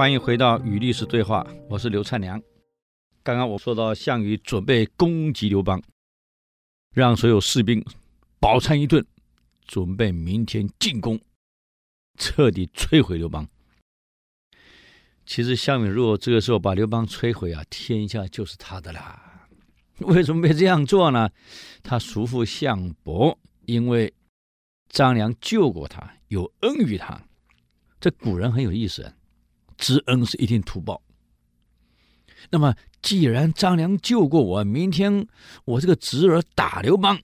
欢迎回到与历史对话，我是刘灿良。刚刚我说到项羽准备攻击刘邦，让所有士兵饱餐一顿，准备明天进攻，彻底摧毁刘邦。其实项羽如果这个时候把刘邦摧毁啊，天下就是他的啦。为什么没这样做呢？他叔父项伯因为张良救过他，有恩于他。这古人很有意思，知恩是一定图报。那么，既然张良救过我，明天我这个侄儿打刘邦，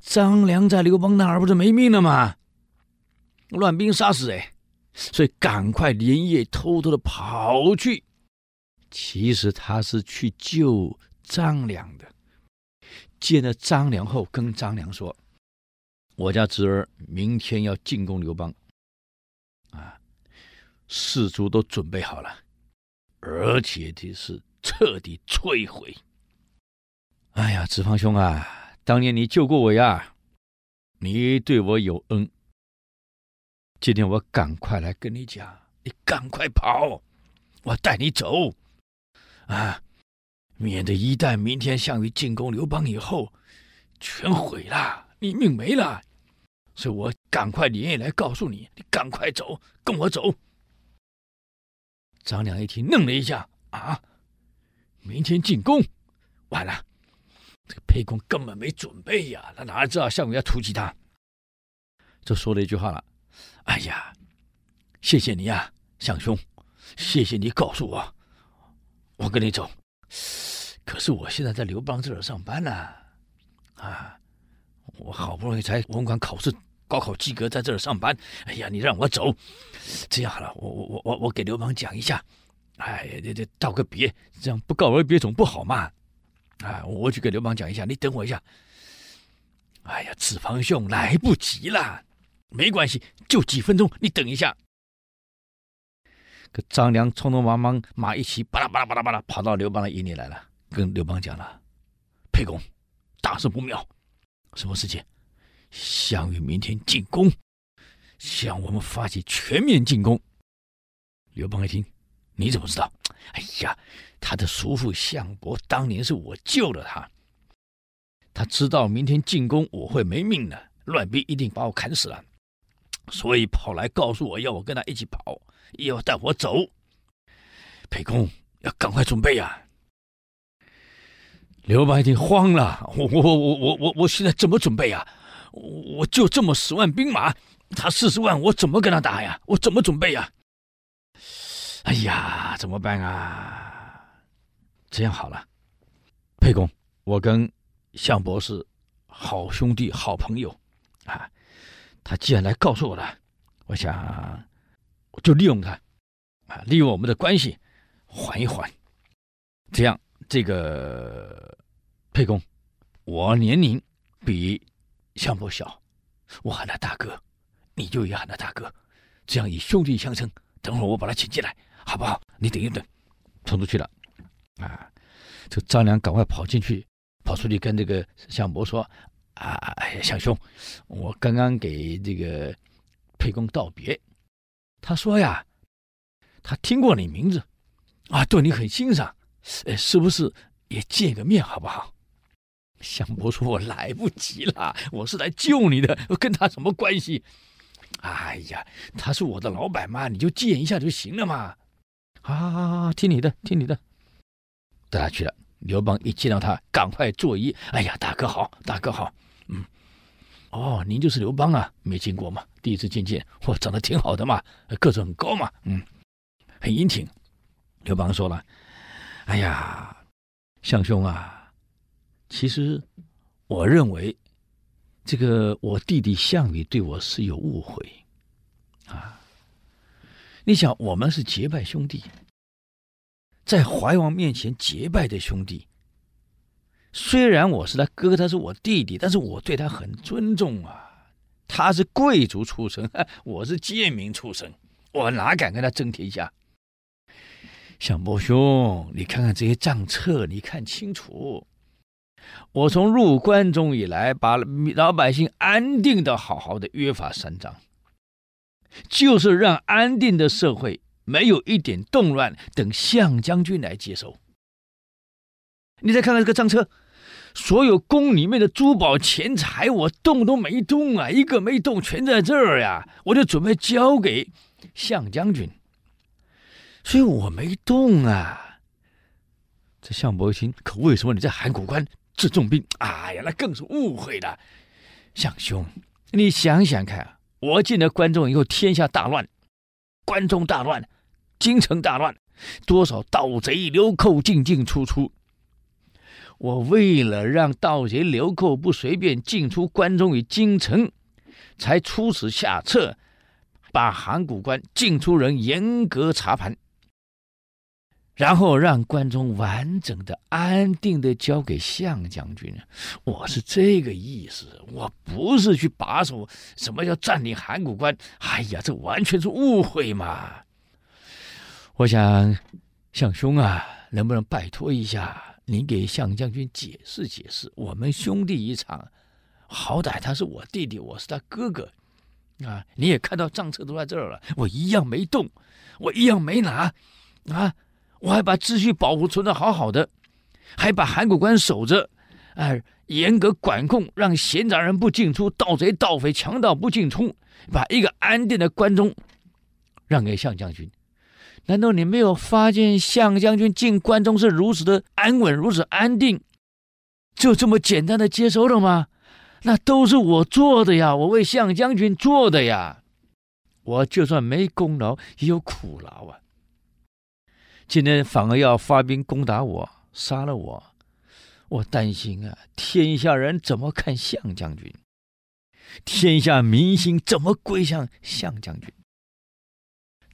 张良在刘邦那儿不是没命了吗？乱兵杀死哎，所以赶快连夜偷偷的跑去。其实他是去救张良的。见了张良后，跟张良说：“我家侄儿明天要进攻刘邦。”啊，士卒都准备好了，而且这是彻底摧毁。哎呀，子房兄啊，当年你救过我呀，你对我有恩。今天我赶快来跟你讲，你赶快跑，我带你走，啊，免得一旦明天项羽进攻刘邦以后，全毁了，你命没了。所以我赶快连夜来告诉你，你赶快走，跟我走。张良一听，愣了一下，啊，明天进攻，完了，这个沛公根本没准备呀，他哪知道项羽要突击他？就说了一句话了，哎呀，谢谢你呀，项兄，谢谢你告诉我，我跟你走。可是我现在在刘邦这儿上班呢，啊，我好不容易才文官考试。高考及格，在这儿上班。哎呀，你让我走，这样好了，我我我我我给刘邦讲一下，哎呀，这这道个别，这样不告而别总不好嘛。啊，我去给刘邦讲一下，你等我一下。哎呀，子房兄来不及了，没关系，就几分钟，你等一下。可张良匆匆忙忙马一骑，巴拉巴拉巴拉巴拉跑到刘邦的营里来了，跟刘邦讲了：“沛公，大事不妙，什么事情？”项羽明天进攻，向我们发起全面进攻。刘邦一听，你怎么知道？哎呀，他的叔父项伯当年是我救了他，他知道明天进攻我会没命的，乱兵一定把我砍死了，所以跑来告诉我要我跟他一起跑，要带我走。沛公要赶快准备呀、刘邦一听慌了，我我我我我我现在怎么准备呀、我就这么十万兵马，他四十万，我怎么跟他打呀？我怎么准备呀？哎呀，怎么办啊？这样好了，沛公，我跟项伯是好兄弟、好朋友啊。他既然来告诉我了，我想我就利用他啊，利用我们的关系缓一缓。这样，这个沛公，我年龄比。项伯小，我喊他大哥，你就也喊他大哥，这样以兄弟相称。等会儿我把他请进来，好不好？你等一等，冲出去了，啊！这张良赶快跑进去，跑出去跟这个项伯说：“啊，哎呀，项兄，我刚刚给这个沛公道别，他说呀，他听过你名字，啊，对你很欣赏，呃，是不是也见个面好不好？”项伯说：“我来不及了，我是来救你的，跟他什么关系？哎呀，他是我的老板嘛，你就见一下就行了嘛。好好好好，听你的，听你的。带他去了。刘邦一见到他，赶快作揖。哎呀，大哥好，大哥好。嗯，哦，您就是刘邦啊？没见过嘛，第一次见见。我长得挺好的嘛，个子很高嘛，嗯，很英挺。刘邦说了：哎呀，项兄啊。”其实，我认为，这个我弟弟项羽对我是有误会，啊！你想，我们是结拜兄弟，在怀王面前结拜的兄弟。虽然我是他哥哥，他是我弟弟，但是我对他很尊重啊。他是贵族出身，我是贱民出身，我哪敢跟他争天下？项伯兄，你看看这些账册，你看清楚。我从入关中以来，把老百姓安定的好好的约法三章，就是让安定的社会没有一点动乱，等项将军来接收。你再看看这个账册，所有宫里面的珠宝钱财，我动都没动啊，一个没动，全在这儿呀。我就准备交给项将军，所以我没动啊。这项伯一听，可为什么你在函谷关治重兵？哎呀，那更是误会了。项兄，你想想看，我进了关中以后，天下大乱，关中大乱，京城大乱，多少盗贼流寇进进出出。我为了让盗贼流寇不随便进出关中与京城，才出此下策，把函谷关进出人严格查盘，然后让关中完整的、安定的交给项将军。我是这个意思，我不是去把守什么叫占领函谷关。哎呀，这完全是误会嘛！我想，项兄啊，能不能拜托一下？您给项将军解释解释，我们兄弟一场，好歹他是我弟弟，我是他哥哥，啊！你也看到账册都在这儿了，我一样没动，我一样没拿，啊！我还把秩序保护存的好好的，还把函谷关守着，哎，严格管控，让闲杂人不进出，盗贼盗匪强盗不进出，把一个安定的关中让给项将军。难道你没有发现项将军进关中是如此的安稳，如此安定，就这么简单的接收了吗？那都是我做的呀，我为项将军做的呀。我就算没功劳，也有苦劳啊。今天反而要发兵攻打我，杀了我，我担心啊，天下人怎么看项将军？天下民心怎么归向项将军？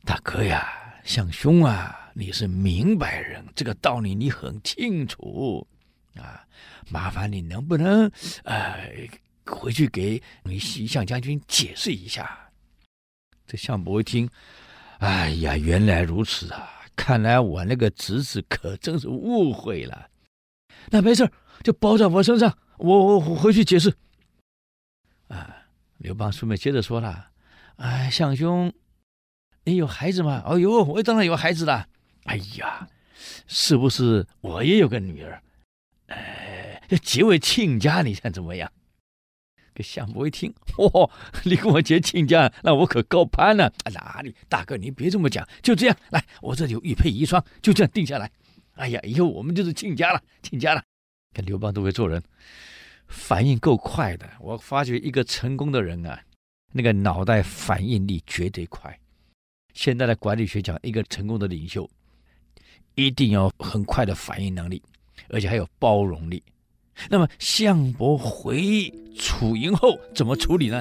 大哥呀！项兄啊，你是明白人，这个道理你很清楚啊。麻烦你能不能呃回去给你项将军解释一下？这项伯一听，哎呀，原来如此啊！看来我那个侄子可真是误会了。那没事，就包在我身上，我我我回去解释。啊，刘邦顺便接着说了，哎，项兄。你有孩子吗？哦呦，我当然有孩子了。哎呀，是不是我也有个女儿？哎，要结为亲家，你看怎么样？这项伯一听，嚯，你跟我结亲家，那我可高攀了。哪里，大哥，你别这么讲，就这样，来，我这里有玉佩遗孀，就这样定下来。哎呀，以后我们就是亲家了，亲家了。看刘邦都会做人，反应够快的。我发觉一个成功的人啊，那个脑袋反应力绝对快。现在的管理学讲，一个成功的领袖一定要很快的反应能力，而且还有包容力。那么项伯回楚营后怎么处理呢？